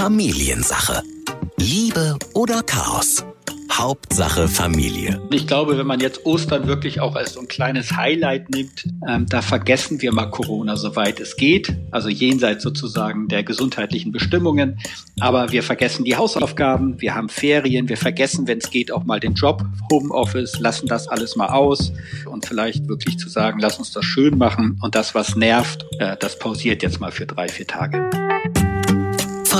Familiensache. Liebe oder Chaos? Hauptsache Familie. Ich glaube, wenn man jetzt Ostern wirklich auch als so ein kleines Highlight nimmt, ähm, da vergessen wir mal Corona, soweit es geht. Also jenseits sozusagen der gesundheitlichen Bestimmungen. Aber wir vergessen die Hausaufgaben, wir haben Ferien, wir vergessen, wenn es geht, auch mal den Job, Homeoffice, lassen das alles mal aus und vielleicht wirklich zu sagen, lass uns das schön machen und das, was nervt, äh, das pausiert jetzt mal für drei, vier Tage.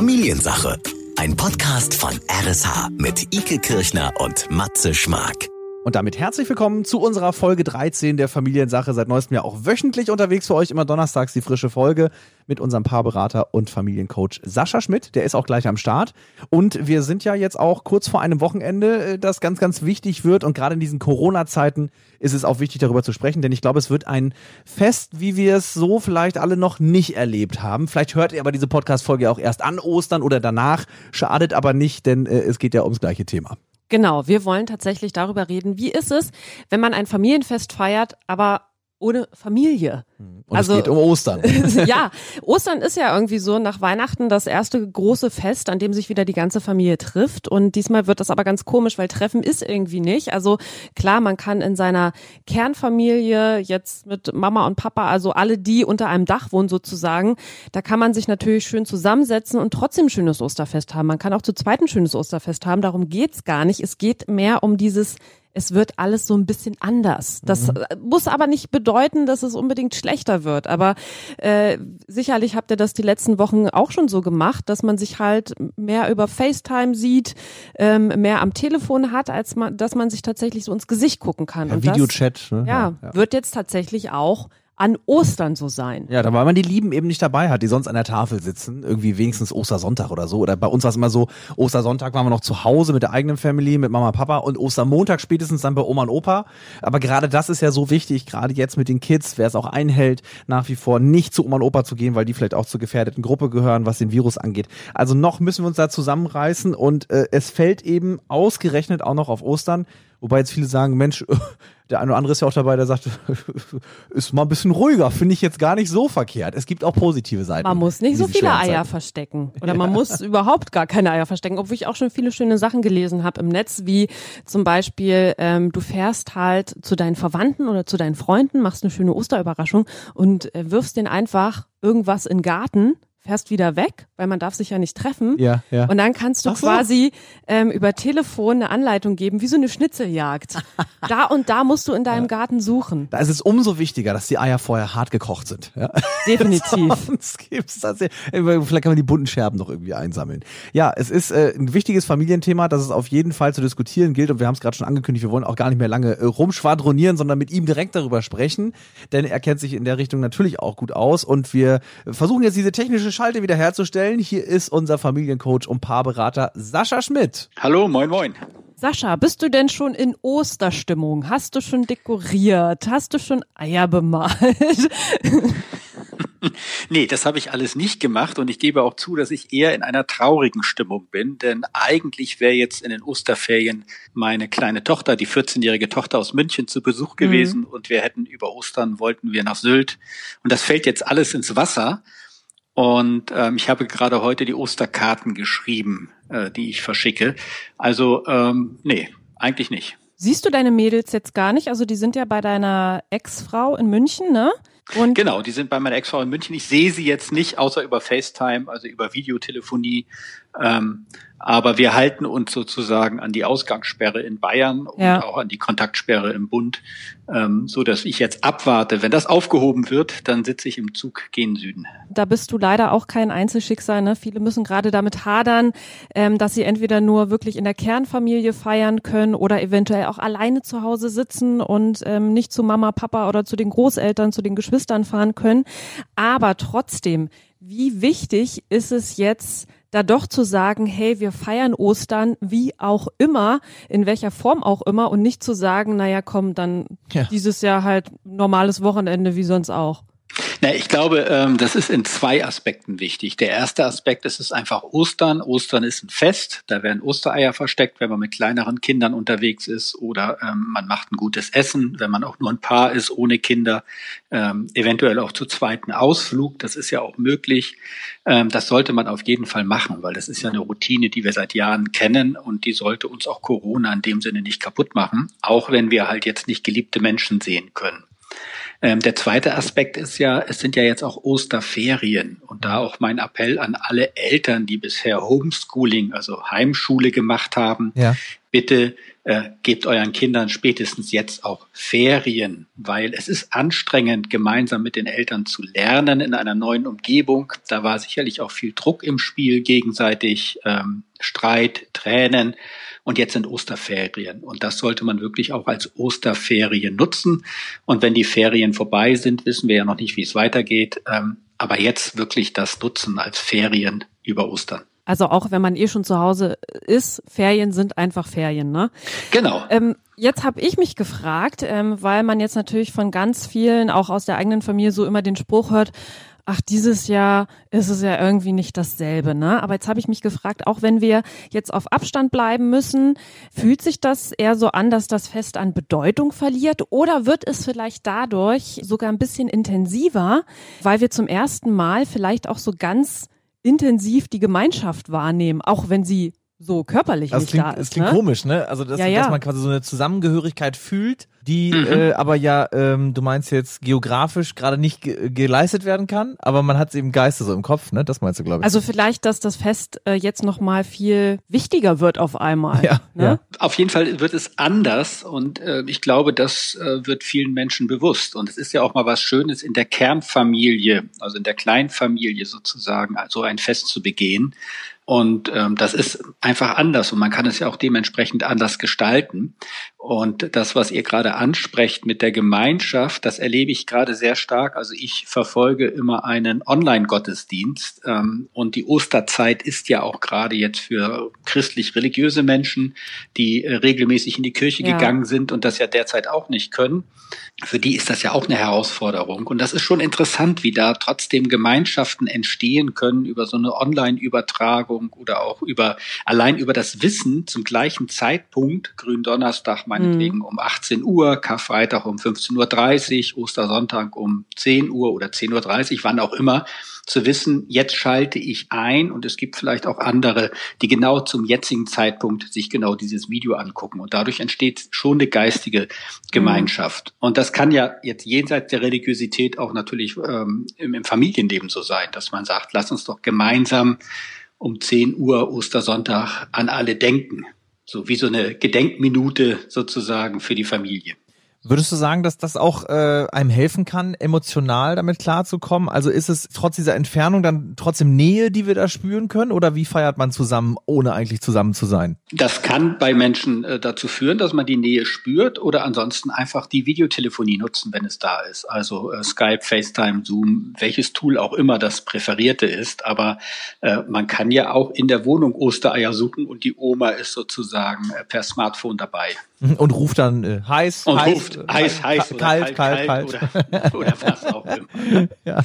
Familiensache. Ein Podcast von RSH mit Ike Kirchner und Matze Schmark. Und damit herzlich willkommen zu unserer Folge 13 der Familiensache. Seit neuestem Jahr auch wöchentlich unterwegs für euch, immer donnerstags die frische Folge mit unserem Paarberater und Familiencoach Sascha Schmidt. Der ist auch gleich am Start. Und wir sind ja jetzt auch kurz vor einem Wochenende, äh, das ganz, ganz wichtig wird. Und gerade in diesen Corona-Zeiten ist es auch wichtig, darüber zu sprechen, denn ich glaube, es wird ein Fest, wie wir es so vielleicht alle noch nicht erlebt haben. Vielleicht hört ihr aber diese Podcast-Folge auch erst an Ostern oder danach. Schadet aber nicht, denn äh, es geht ja ums gleiche Thema. Genau, wir wollen tatsächlich darüber reden, wie ist es, wenn man ein Familienfest feiert, aber ohne Familie. Und also, es geht um Ostern. ja, Ostern ist ja irgendwie so nach Weihnachten das erste große Fest, an dem sich wieder die ganze Familie trifft. Und diesmal wird das aber ganz komisch, weil Treffen ist irgendwie nicht. Also klar, man kann in seiner Kernfamilie jetzt mit Mama und Papa, also alle, die unter einem Dach wohnen sozusagen, da kann man sich natürlich schön zusammensetzen und trotzdem ein schönes Osterfest haben. Man kann auch zu zweit ein schönes Osterfest haben. Darum geht's gar nicht. Es geht mehr um dieses es wird alles so ein bisschen anders. Das mhm. muss aber nicht bedeuten, dass es unbedingt schlechter wird. Aber äh, sicherlich habt ihr das die letzten Wochen auch schon so gemacht, dass man sich halt mehr über FaceTime sieht, ähm, mehr am Telefon hat, als man, dass man sich tatsächlich so ins Gesicht gucken kann. Ja, Videochat. Ne? Ja, ja, wird jetzt tatsächlich auch an Ostern so sein. Ja, da weil man die Lieben eben nicht dabei hat, die sonst an der Tafel sitzen, irgendwie wenigstens Ostersonntag oder so. Oder bei uns war es immer so, Ostersonntag waren wir noch zu Hause mit der eigenen Family, mit Mama, Papa und Ostermontag spätestens dann bei Oma und Opa. Aber gerade das ist ja so wichtig, gerade jetzt mit den Kids, wer es auch einhält, nach wie vor nicht zu Oma und Opa zu gehen, weil die vielleicht auch zur gefährdeten Gruppe gehören, was den Virus angeht. Also noch müssen wir uns da zusammenreißen und äh, es fällt eben ausgerechnet auch noch auf Ostern Wobei jetzt viele sagen, Mensch, der eine oder andere ist ja auch dabei, der sagt, ist mal ein bisschen ruhiger, finde ich jetzt gar nicht so verkehrt. Es gibt auch positive Seiten. Man muss nicht so viele Eier verstecken. Oder ja. man muss überhaupt gar keine Eier verstecken, obwohl ich auch schon viele schöne Sachen gelesen habe im Netz, wie zum Beispiel, ähm, du fährst halt zu deinen Verwandten oder zu deinen Freunden, machst eine schöne Osterüberraschung und äh, wirfst den einfach irgendwas in den Garten fährst wieder weg, weil man darf sich ja nicht treffen. Ja, ja. Und dann kannst du so. quasi ähm, über Telefon eine Anleitung geben, wie so eine Schnitzeljagd. da und da musst du in deinem ja. Garten suchen. Da ist es umso wichtiger, dass die Eier vorher hart gekocht sind. Ja? Definitiv. Sonst gibt's das ja, vielleicht kann man die bunten Scherben noch irgendwie einsammeln. Ja, es ist äh, ein wichtiges Familienthema, das es auf jeden Fall zu diskutieren gilt. Und wir haben es gerade schon angekündigt, wir wollen auch gar nicht mehr lange äh, rumschwadronieren, sondern mit ihm direkt darüber sprechen. Denn er kennt sich in der Richtung natürlich auch gut aus. Und wir versuchen jetzt diese technische technische Schalte wiederherzustellen. Hier ist unser Familiencoach und Paarberater Sascha Schmidt. Hallo, moin, moin. Sascha, bist du denn schon in Osterstimmung? Hast du schon dekoriert? Hast du schon Eier bemalt? nee, das habe ich alles nicht gemacht und ich gebe auch zu, dass ich eher in einer traurigen Stimmung bin, denn eigentlich wäre jetzt in den Osterferien meine kleine Tochter, die 14-jährige Tochter aus München zu Besuch gewesen mhm. und wir hätten über Ostern wollten wir nach Sylt und das fällt jetzt alles ins Wasser und ähm, ich habe gerade heute die Osterkarten geschrieben, äh, die ich verschicke. Also, ähm, nee, eigentlich nicht. Siehst du deine Mädels jetzt gar nicht? Also die sind ja bei deiner Ex-Frau in München, ne? Und genau, die sind bei meiner Ex-Frau in München. Ich sehe sie jetzt nicht, außer über FaceTime, also über Videotelefonie. Ähm, aber wir halten uns sozusagen an die Ausgangssperre in Bayern und ja. auch an die Kontaktsperre im Bund, ähm, so dass ich jetzt abwarte. Wenn das aufgehoben wird, dann sitze ich im Zug gen Süden. Da bist du leider auch kein Einzelschicksal. Ne? Viele müssen gerade damit hadern, ähm, dass sie entweder nur wirklich in der Kernfamilie feiern können oder eventuell auch alleine zu Hause sitzen und ähm, nicht zu Mama, Papa oder zu den Großeltern, zu den Geschwistern fahren können. Aber trotzdem, wie wichtig ist es jetzt, da doch zu sagen, hey, wir feiern Ostern wie auch immer, in welcher Form auch immer und nicht zu sagen, naja, komm, dann ja. dieses Jahr halt normales Wochenende wie sonst auch. Na, ich glaube, ähm, das ist in zwei Aspekten wichtig. Der erste Aspekt ist es einfach Ostern. Ostern ist ein Fest. Da werden Ostereier versteckt, wenn man mit kleineren Kindern unterwegs ist oder ähm, man macht ein gutes Essen, wenn man auch nur ein Paar ist ohne Kinder. Ähm, eventuell auch zu zweiten Ausflug. Das ist ja auch möglich. Ähm, das sollte man auf jeden Fall machen, weil das ist ja eine Routine, die wir seit Jahren kennen und die sollte uns auch Corona in dem Sinne nicht kaputt machen, auch wenn wir halt jetzt nicht geliebte Menschen sehen können. Ähm, der zweite Aspekt ist ja, es sind ja jetzt auch Osterferien und da auch mein Appell an alle Eltern, die bisher Homeschooling, also Heimschule gemacht haben, ja. bitte äh, gebt euren Kindern spätestens jetzt auch Ferien, weil es ist anstrengend, gemeinsam mit den Eltern zu lernen in einer neuen Umgebung. Da war sicherlich auch viel Druck im Spiel, gegenseitig ähm, Streit, Tränen. Und jetzt sind Osterferien. Und das sollte man wirklich auch als Osterferien nutzen. Und wenn die Ferien vorbei sind, wissen wir ja noch nicht, wie es weitergeht. Ähm, aber jetzt wirklich das nutzen als Ferien über Ostern. Also auch wenn man eh schon zu Hause ist, Ferien sind einfach Ferien, ne? Genau. Ähm, jetzt habe ich mich gefragt, ähm, weil man jetzt natürlich von ganz vielen, auch aus der eigenen Familie, so immer den Spruch hört, ach, dieses Jahr ist es ja irgendwie nicht dasselbe, ne? Aber jetzt habe ich mich gefragt, auch wenn wir jetzt auf Abstand bleiben müssen, fühlt sich das eher so an, dass das Fest an Bedeutung verliert oder wird es vielleicht dadurch sogar ein bisschen intensiver, weil wir zum ersten Mal vielleicht auch so ganz intensiv die Gemeinschaft wahrnehmen, auch wenn sie so körperlich also nicht klingt, da ist. Es klingt ne? komisch, ne? Also dass, Ja, ja. dass man quasi so eine Zusammengehörigkeit fühlt, die Mhm. äh, aber ja, ähm, du meinst jetzt geografisch gerade nicht ge geleistet werden kann, aber man hat es eben Geiste so im Kopf, ne? Das meinst du, glaube ich. Also vielleicht, dass das Fest äh, jetzt noch mal viel wichtiger wird auf einmal. Ja, ne? ja. Auf jeden Fall wird es anders und äh, ich glaube, das äh, wird vielen Menschen bewusst. Und es ist ja auch mal was Schönes in der Kernfamilie, also in der Kleinfamilie sozusagen, so ein Fest zu begehen. Und ähm, das ist einfach anders und man kann es ja auch dementsprechend anders gestalten. Und das, was ihr gerade ansprecht mit der Gemeinschaft, das erlebe ich gerade sehr stark. Also ich verfolge immer einen Online-Gottesdienst ähm, und die Osterzeit ist ja auch gerade jetzt für christlich-religiöse Menschen, die äh, regelmäßig in die Kirche Ja. gegangen sind und das ja derzeit auch nicht können. Für die ist das ja auch eine Herausforderung. Und das ist schon interessant, wie da trotzdem Gemeinschaften entstehen können über so eine Online-Übertragung oder auch über, allein über das Wissen zum gleichen Zeitpunkt, Gründonnerstag meinetwegen um 18 Uhr, Karfreitag um 15.30 Uhr, Ostersonntag um 10 Uhr oder 10.30 Uhr, wann auch immer, zu wissen, jetzt schalte ich ein und es gibt vielleicht auch andere, die genau zum jetzigen Zeitpunkt sich genau dieses Video angucken. Und dadurch entsteht schon eine geistige Gemeinschaft. Und das kann ja jetzt jenseits der Religiosität auch natürlich ähm, im, im Familienleben so sein, dass man sagt, lass uns doch gemeinsam um 10 Uhr Ostersonntag an alle denken. So wie so eine Gedenkminute sozusagen für die Familie. Würdest du sagen, dass das auch äh, einem helfen kann, emotional damit klarzukommen? Also ist es trotz dieser Entfernung dann trotzdem Nähe, die wir da spüren können? Oder wie feiert man zusammen, ohne eigentlich zusammen zu sein? Das kann bei Menschen äh, dazu führen, dass man die Nähe spürt oder ansonsten einfach die Videotelefonie nutzen, wenn es da ist. Also äh, Skype, FaceTime, Zoom, welches Tool auch immer das präferierte ist. Aber äh, man kann ja auch in der Wohnung Ostereier suchen und die Oma ist sozusagen äh, per Smartphone dabei. Und ruft dann äh, heiß, Und heiß, ruft heiß, heiß oder kalt, kalt, kalt, kalt. Oder, oder was auch immer. Ja.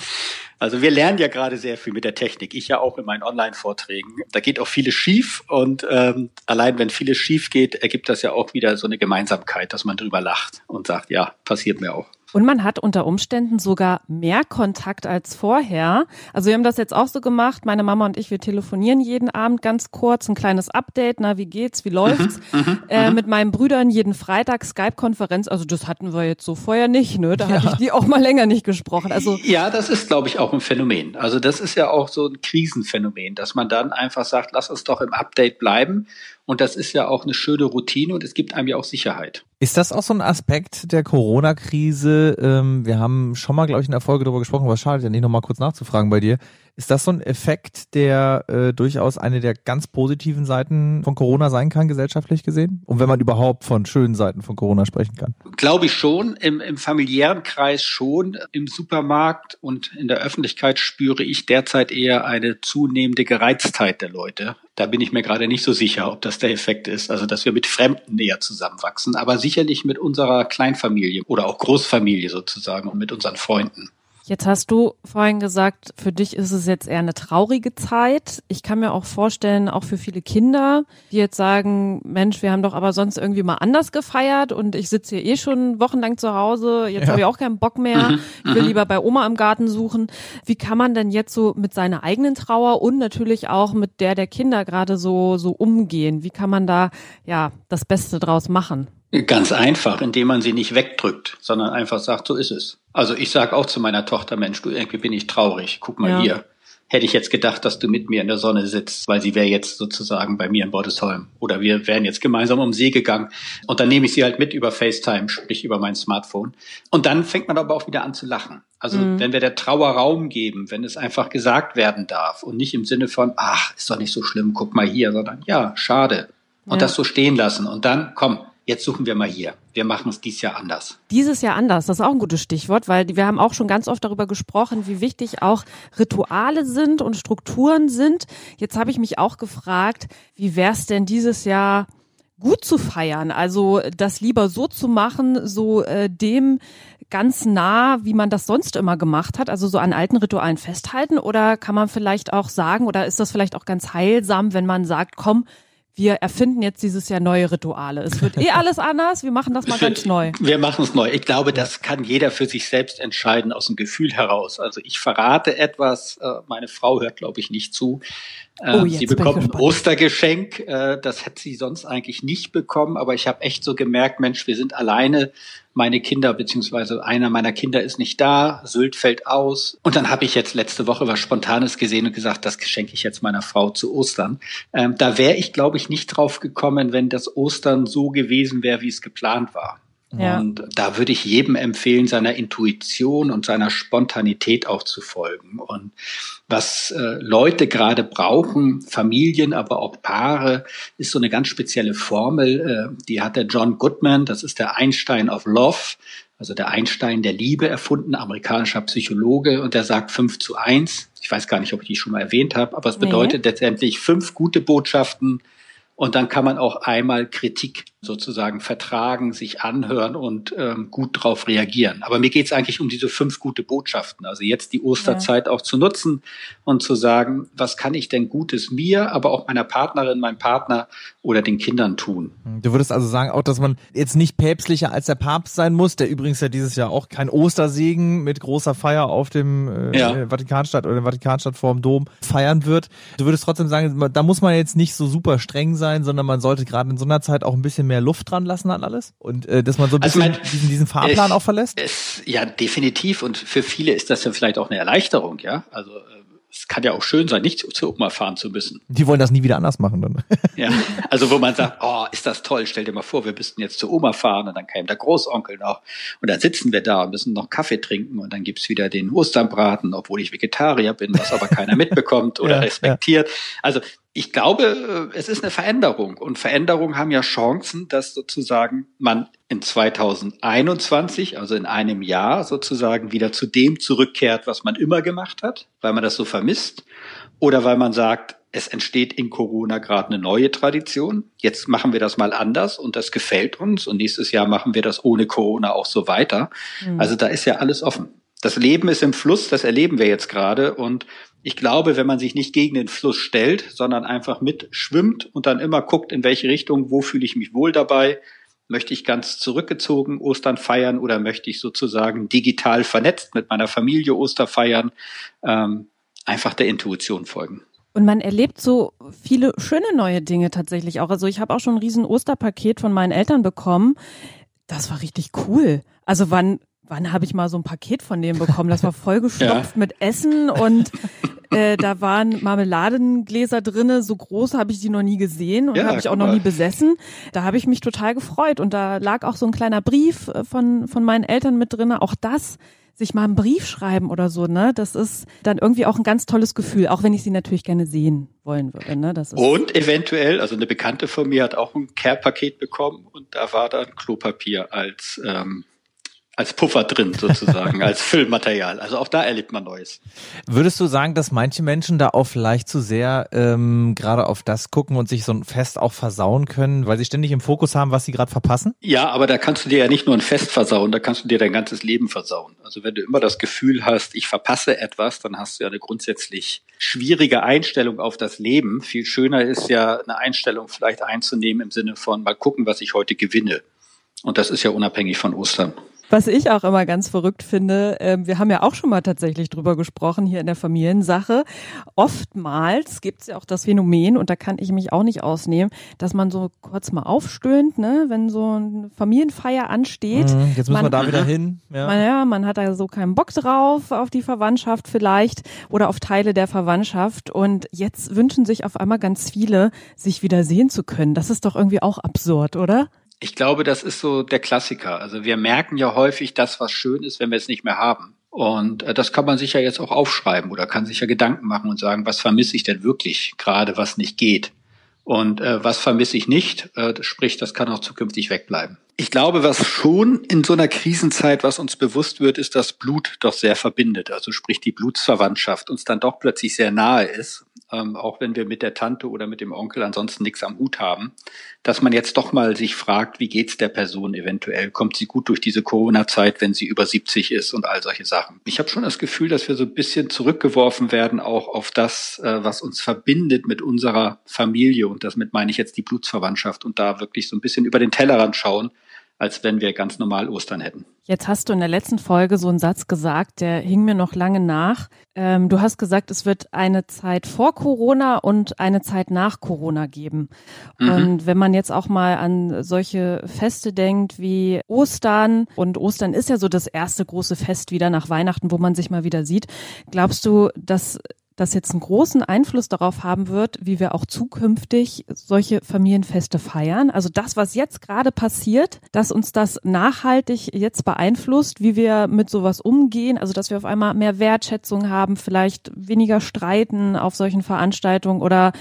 Also wir lernen ja gerade sehr viel mit der Technik. Ich ja auch in meinen Online-Vorträgen. Da geht auch vieles schief und ähm, allein wenn vieles schief geht, ergibt das ja auch wieder so eine Gemeinsamkeit, dass man drüber lacht und sagt, ja, passiert mir auch. Und man hat unter Umständen sogar mehr Kontakt als vorher. Also wir haben das jetzt auch so gemacht. Meine Mama und ich, wir telefonieren jeden Abend ganz kurz, ein kleines Update. Na, wie geht's? Wie läuft's? äh, mit meinen Brüdern jeden Freitag Skype-Konferenz. Also das hatten wir jetzt so vorher nicht, ne? Da hatte ich die auch mal länger nicht gesprochen. Also Ja, das ist, glaube ich, auch ein Phänomen. Also das ist ja auch so ein Krisenphänomen, dass man dann einfach sagt, lass uns doch im Update bleiben. Und das ist ja auch eine schöne Routine und es gibt einem ja auch Sicherheit. Ist das auch so ein Aspekt der Corona-Krise? Ähm, wir haben schon mal, glaube ich, in der Folge darüber gesprochen, aber schade, ja nicht nochmal kurz nachzufragen bei dir. Ist das so ein Effekt, der äh, durchaus eine der ganz positiven Seiten von Corona sein kann, gesellschaftlich gesehen? Und wenn man überhaupt von schönen Seiten von Corona sprechen kann? Glaube ich schon, im, im familiären Kreis schon, im Supermarkt und in der Öffentlichkeit spüre ich derzeit eher eine zunehmende Gereiztheit der Leute. Da bin ich mir gerade nicht so sicher, ob das der Effekt ist, also dass wir mit Fremden näher zusammenwachsen, aber sicherlich mit unserer Kleinfamilie oder auch Großfamilie sozusagen und mit unseren Freunden. Jetzt hast du vorhin gesagt, für dich ist es jetzt eher eine traurige Zeit. Ich kann mir auch vorstellen, auch für viele Kinder, die jetzt sagen, Mensch, wir haben doch aber sonst irgendwie mal anders gefeiert und ich sitze hier eh schon wochenlang zu Hause, jetzt ja. habe ich auch keinen Bock mehr, mhm. ich will mhm. lieber bei Oma im Garten suchen. Wie kann man denn jetzt so mit seiner eigenen Trauer und natürlich auch mit der der Kinder gerade so, so umgehen? Wie kann man da, ja, das Beste draus machen? Ganz einfach, indem man sie nicht wegdrückt, sondern einfach sagt, so ist es. Also ich sage auch zu meiner Tochter, Mensch, du irgendwie bin ich traurig. Guck mal ja. hier. Hätte ich jetzt gedacht, dass du mit mir in der Sonne sitzt, weil sie wäre jetzt sozusagen bei mir in Bordesholm. Oder wir wären jetzt gemeinsam um See gegangen. Und dann nehme ich sie halt mit über FaceTime, sprich über mein Smartphone. Und dann fängt man aber auch wieder an zu lachen. Also mhm. wenn wir der Trauer Raum geben, wenn es einfach gesagt werden darf und nicht im Sinne von, ach, ist doch nicht so schlimm, guck mal hier, sondern ja, schade. Und ja. das so stehen lassen. Und dann, komm, jetzt suchen wir mal hier. Wir machen es dieses Jahr anders. Dieses Jahr anders, das ist auch ein gutes Stichwort, weil wir haben auch schon ganz oft darüber gesprochen, wie wichtig auch Rituale sind und Strukturen sind. Jetzt habe ich mich auch gefragt, wie wäre es denn dieses Jahr gut zu feiern? Also das lieber so zu machen, so äh, dem ganz nah, wie man das sonst immer gemacht hat, also so an alten Ritualen festhalten? Oder kann man vielleicht auch sagen, oder ist das vielleicht auch ganz heilsam, wenn man sagt, komm, wir erfinden jetzt dieses Jahr neue Rituale. Es wird eh alles anders, wir machen das mal ganz neu. Wir machen es neu. Ich glaube, das kann jeder für sich selbst entscheiden aus dem Gefühl heraus. Also ich verrate etwas, äh, meine Frau hört, glaube ich, nicht zu. Oh, ähm, sie bekommt ein Ostergeschenk, äh, das hätte sie sonst eigentlich nicht bekommen, aber ich habe echt so gemerkt, Mensch, wir sind alleine, meine Kinder beziehungsweise einer meiner Kinder ist nicht da, Sylt fällt aus und dann habe ich jetzt letzte Woche was Spontanes gesehen und gesagt, das geschenke ich jetzt meiner Frau zu Ostern. Ähm, da wäre ich, glaube ich, nicht drauf gekommen, wenn das Ostern so gewesen wäre, wie es geplant war. Ja. Und da würde ich jedem empfehlen, seiner Intuition und seiner Spontanität auch zu folgen. Und was äh, Leute gerade brauchen, Familien, aber auch Paare, ist so eine ganz spezielle Formel. Äh, die hat der John Goodman, das ist der Einstein of Love, also der Einstein der Liebe erfunden, amerikanischer Psychologe. Und der sagt fünf zu eins. Ich weiß gar nicht, ob ich die schon mal erwähnt habe, aber es bedeutet nee. letztendlich fünf gute Botschaften, und dann kann man auch einmal Kritik sozusagen vertragen, sich anhören und ähm, gut drauf reagieren. Aber mir geht es eigentlich um diese fünf gute Botschaften. Also jetzt die Osterzeit ja. auch zu nutzen und zu sagen, was kann ich denn Gutes mir, aber auch meiner Partnerin, meinem Partner oder den Kindern tun. Du würdest also sagen auch, dass man jetzt nicht päpstlicher als der Papst sein muss, der übrigens ja dieses Jahr auch kein Ostersegen mit großer Feier auf dem äh, ja. Vatikanstadt oder der Vatikanstadt vor dem Dom feiern wird. Du würdest trotzdem sagen, da muss man jetzt nicht so super streng sein, sondern man sollte gerade in so einer Zeit auch ein bisschen mehr Luft dran lassen an alles und äh, dass man so ein also bisschen also mein, diesen, diesen Fahrplan es, auch verlässt. Es, ja, definitiv und für viele ist das ja vielleicht auch eine Erleichterung, ja. Also äh, es kann ja auch schön sein, nicht zur Oma fahren zu müssen. Die wollen das nie wieder anders machen dann. ja, also wo man sagt, oh, ist das toll, stell dir mal vor, wir müssten jetzt zur Oma fahren und dann käme der Großonkel noch und dann sitzen wir da und müssen noch Kaffee trinken und dann gibt's wieder den Osternbraten, obwohl ich Vegetarier bin, was aber keiner mitbekommt oder ja, respektiert. Ja. Also ich glaube, es ist eine Veränderung und Veränderungen haben ja Chancen, dass sozusagen man in 2021, also in einem Jahr sozusagen wieder zu dem zurückkehrt, was man immer gemacht hat, weil man das so vermisst oder weil man sagt, es entsteht in Corona gerade eine neue Tradition. Jetzt machen wir das mal anders und das gefällt uns und nächstes Jahr machen wir das ohne Corona auch so weiter. Mhm. Also da ist ja alles offen. Das Leben ist im Fluss, das erleben wir jetzt gerade und ich glaube, wenn man sich nicht gegen den Fluss stellt, sondern einfach mitschwimmt und dann immer guckt, in welche Richtung, wo fühle ich mich wohl dabei, möchte ich ganz zurückgezogen Ostern feiern oder möchte ich sozusagen digital vernetzt mit meiner Familie Oster feiern, ähm, einfach der Intuition folgen. Und man erlebt so viele schöne neue Dinge tatsächlich auch. Also ich habe auch schon ein riesen Osterpaket von meinen Eltern bekommen. Das war richtig cool. Also wann wann habe ich mal so ein Paket von denen bekommen? Das war vollgestopft ja. mit Essen und äh, da waren Marmeladengläser drinne, so groß habe ich die noch nie gesehen und ja, habe ich auch noch nie besessen. Da habe ich mich total gefreut und da lag auch so ein kleiner Brief äh, von von meinen Eltern mit drinne. Auch das sich mal einen Brief schreiben oder so, ne? Das ist dann irgendwie auch ein ganz tolles Gefühl, auch wenn ich sie natürlich gerne sehen wollen würde, ne? Das ist und eventuell, also eine Bekannte von mir hat auch ein Care-Paket bekommen und da war dann Klopapier als ähm, als Puffer drin sozusagen, als Füllmaterial. Also auch da erlebt man Neues. Würdest du sagen, dass manche Menschen da auch vielleicht zu sehr ähm, gerade auf das gucken und sich so ein Fest auch versauen können, weil sie ständig im Fokus haben, was sie gerade verpassen? Ja, aber da kannst du dir ja nicht nur ein Fest versauen, da kannst du dir dein ganzes Leben versauen. Also wenn du immer das Gefühl hast, ich verpasse etwas, dann hast du ja eine grundsätzlich schwierige Einstellung auf das Leben. Viel schöner ist ja eine Einstellung vielleicht einzunehmen im Sinne von mal gucken, was ich heute gewinne. Und das ist ja unabhängig von Ostern. Was ich auch immer ganz verrückt finde, äh, wir haben ja auch schon mal tatsächlich drüber gesprochen hier in der Familiensache. Oftmals gibt es ja auch das Phänomen, und da kann ich mich auch nicht ausnehmen, dass man so kurz mal aufstöhnt, ne, wenn so eine Familienfeier ansteht. Mhm, jetzt müssen man, wir da wieder hin. Ja. Man, ja, man hat da so keinen Bock drauf auf die Verwandtschaft vielleicht oder auf Teile der Verwandtschaft. Und jetzt wünschen sich auf einmal ganz viele, sich wieder sehen zu können. Das ist doch irgendwie auch absurd, oder? Ich glaube, das ist so der Klassiker. Also wir merken ja häufig das, was schön ist, wenn wir es nicht mehr haben. Und äh, das kann man sich ja jetzt auch aufschreiben oder kann sich ja Gedanken machen und sagen, was vermisse ich denn wirklich gerade, was nicht geht? Und äh, was vermisse ich nicht? Äh, sprich, das kann auch zukünftig wegbleiben. Ich glaube, was schon in so einer Krisenzeit, was uns bewusst wird, ist, dass Blut doch sehr verbindet. Also sprich, die Blutsverwandtschaft uns dann doch plötzlich sehr nahe ist ähm, auch wenn wir mit der Tante oder mit dem Onkel ansonsten nichts am Hut haben, dass man jetzt doch mal sich fragt, wie geht's der Person eventuell? Kommt sie gut durch diese Corona-Zeit, wenn sie über 70 ist und all solche Sachen? Ich habe schon das Gefühl, dass wir so ein bisschen zurückgeworfen werden auch auf das, äh, was uns verbindet mit unserer Familie und damit meine ich jetzt die Blutsverwandtschaft und da wirklich so ein bisschen über den Tellerrand schauen als wenn wir ganz normal Ostern hätten. Jetzt hast du in der letzten Folge so einen Satz gesagt, der hing mir noch lange nach. Ähm, du hast gesagt, es wird eine Zeit vor Corona und eine Zeit nach Corona geben. Mhm. Und wenn man jetzt auch mal an solche Feste denkt wie Ostern, und Ostern ist ja so das erste große Fest wieder nach Weihnachten, wo man sich mal wieder sieht, glaubst du, dass das jetzt einen großen Einfluss darauf haben wird, wie wir auch zukünftig solche Familienfeste feiern. Also das, was jetzt gerade passiert, dass uns das nachhaltig jetzt beeinflusst, wie wir mit sowas umgehen. Also dass wir auf einmal mehr Wertschätzung haben, vielleicht weniger streiten auf solchen Veranstaltungen oder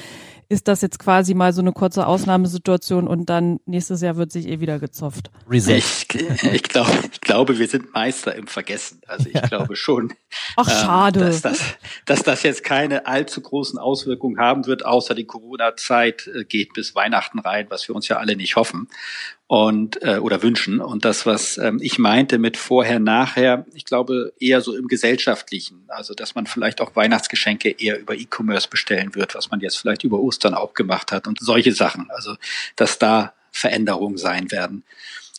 ist das jetzt quasi mal so eine kurze Ausnahmesituation und dann nächstes Jahr wird sich eh wieder gezopft. Reset. Ich, ich, glaube, ich glaube, wir sind Meister im Vergessen. Also ich ja. glaube schon, Ach, ähm, schade. dass, das, dass das jetzt keine allzu großen Auswirkungen haben wird, außer die Corona-Zeit äh, geht bis Weihnachten rein, was wir uns ja alle nicht hoffen und äh, oder wünschen. Und das, was ähm, ich meinte mit vorher, nachher, ich glaube eher so im Gesellschaftlichen. Also dass man vielleicht auch Weihnachtsgeschenke eher über E-Commerce bestellen wird, was man jetzt vielleicht über Ostern auch gemacht hat und solche Sachen. Also dass da Veränderungen sein werden.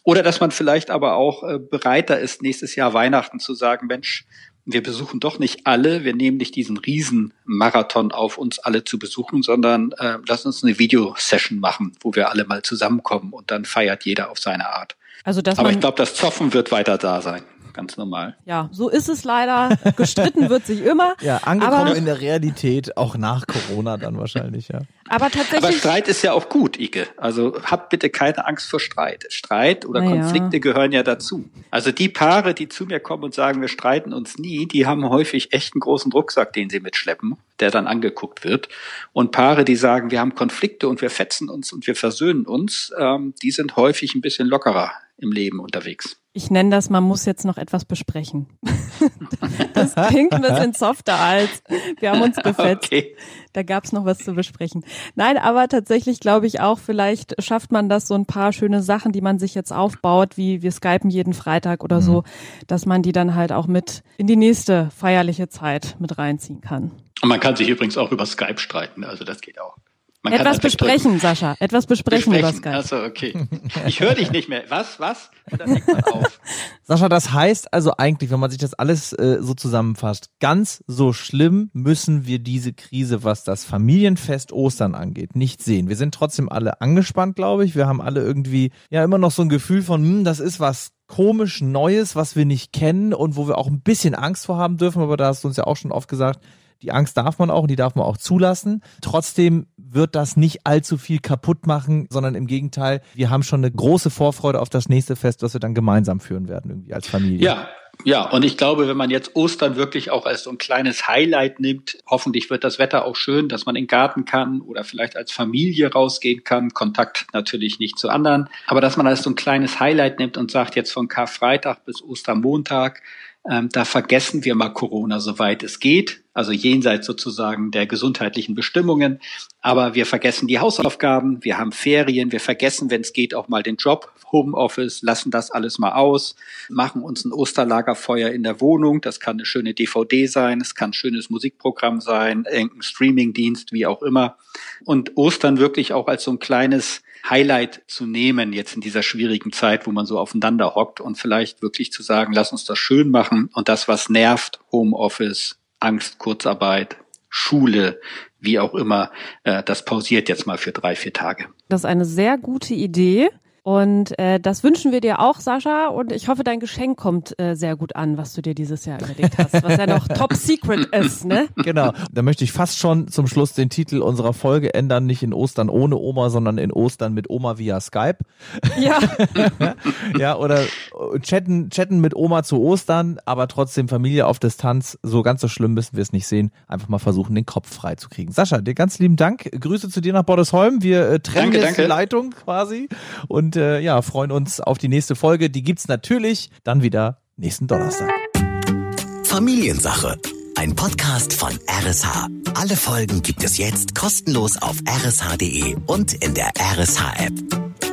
Oder dass man vielleicht aber auch äh, bereiter ist, nächstes Jahr Weihnachten zu sagen, Mensch, wir besuchen doch nicht alle, wir nehmen nicht diesen Riesenmarathon auf, uns alle zu besuchen, sondern äh, lass uns eine Videosession machen, wo wir alle mal zusammenkommen und dann feiert jeder auf seine Art. Also, dass Aber ich glaube, das Zoffen wird weiter da sein ganz normal. Ja, so ist es leider. Gestritten wird sich immer. Ja, angekommen aber, in der Realität, auch nach Corona dann wahrscheinlich, ja. Aber tatsächlich. Aber Streit ist ja auch gut, Ike. Also habt bitte keine Angst vor Streit. Streit oder Konflikte ja. gehören ja dazu. Also die Paare, die zu mir kommen und sagen, wir streiten uns nie, die haben häufig echt einen großen Rucksack, den sie mitschleppen, der dann angeguckt wird. Und Paare, die sagen, wir haben Konflikte und wir fetzen uns und wir versöhnen uns, ähm, die sind häufig ein bisschen lockerer im Leben unterwegs. Ich nenne das, man muss jetzt noch etwas besprechen. das klingt ein bisschen softer als wir haben uns gefetzt. Okay. Da gab's noch was zu besprechen. Nein, aber tatsächlich glaube ich auch, vielleicht schafft man das so ein paar schöne Sachen, die man sich jetzt aufbaut, wie wir skypen jeden Freitag oder mhm. so, dass man die dann halt auch mit in die nächste feierliche Zeit mit reinziehen kann. Und man kann sich übrigens auch über Skype streiten, also das geht auch. Man Etwas besprechen, drücken. Sascha. Etwas besprechen, besprechen. über Skype. Achso, okay. Ich höre dich nicht mehr. Was? Was? Und dann legt man auf. Sascha, das heißt also eigentlich, wenn man sich das alles äh, so zusammenfasst, ganz so schlimm müssen wir diese Krise, was das Familienfest Ostern angeht, nicht sehen. Wir sind trotzdem alle angespannt, glaube ich. Wir haben alle irgendwie ja immer noch so ein Gefühl von, hm, das ist was komisch Neues, was wir nicht kennen und wo wir auch ein bisschen Angst vor haben dürfen. Aber da hast du uns ja auch schon oft gesagt, die Angst darf man auch und die darf man auch zulassen. Trotzdem wird das nicht allzu viel kaputt machen, sondern im Gegenteil, wir haben schon eine große Vorfreude auf das nächste Fest, das wir dann gemeinsam führen werden, irgendwie als Familie. Ja, Ja, und ich glaube, wenn man jetzt Ostern wirklich auch als so ein kleines Highlight nimmt, hoffentlich wird das Wetter auch schön, dass man in den Garten kann oder vielleicht als Familie rausgehen kann. Kontakt natürlich nicht zu anderen, aber dass man als so ein kleines Highlight nimmt und sagt, jetzt von Karfreitag bis Ostermontag, ähm, da vergessen wir mal Corona, soweit es geht, also jenseits sozusagen der gesundheitlichen Bestimmungen. Aber wir vergessen die Hausaufgaben, wir haben Ferien, wir vergessen, wenn es geht, auch mal den Job, Homeoffice, lassen das alles mal aus, machen uns ein Osterlagerfeuer in der Wohnung. Das kann eine schöne DVD sein, es kann ein schönes Musikprogramm sein, irgendein Streamingdienst, wie auch immer. Und Ostern wirklich auch als so ein kleines Highlight zu nehmen jetzt in dieser schwierigen Zeit, wo man so aufeinander hockt und vielleicht wirklich zu sagen, lass uns das schön machen und das, was nervt, Homeoffice, Angst, Kurzarbeit, Schule, wie auch immer, äh, das pausiert jetzt mal für drei, vier Tage. Das ist eine sehr gute Idee. Und äh, das wünschen wir dir auch, Sascha. Und ich hoffe, dein Geschenk kommt äh, sehr gut an, was du dir dieses Jahr überlegt hast, was ja noch top secret ist, ne? Genau. Da möchte ich fast schon zum Schluss den Titel unserer Folge ändern, nicht in Ostern ohne Oma, sondern in Ostern mit Oma via Skype. Ja. ja, oder chatten, chatten mit Oma zu Ostern, aber trotzdem Familie auf Distanz. So ganz so schlimm müssen wir es nicht sehen. Einfach mal versuchen, den Kopf frei zu kriegen. Sascha, dir ganz lieben Dank. Grüße zu dir nach Bordesholm. Wir äh, trennen Danke, jetzt danke. die Leitung quasi. Und äh, ja, freuen uns auf die nächste Folge. Die gibt's natürlich dann wieder nächsten Donnerstag. Familiensache. Ein Podcast von RSH. Alle Folgen gibt es jetzt kostenlos auf rsh.de und in der RSH-App.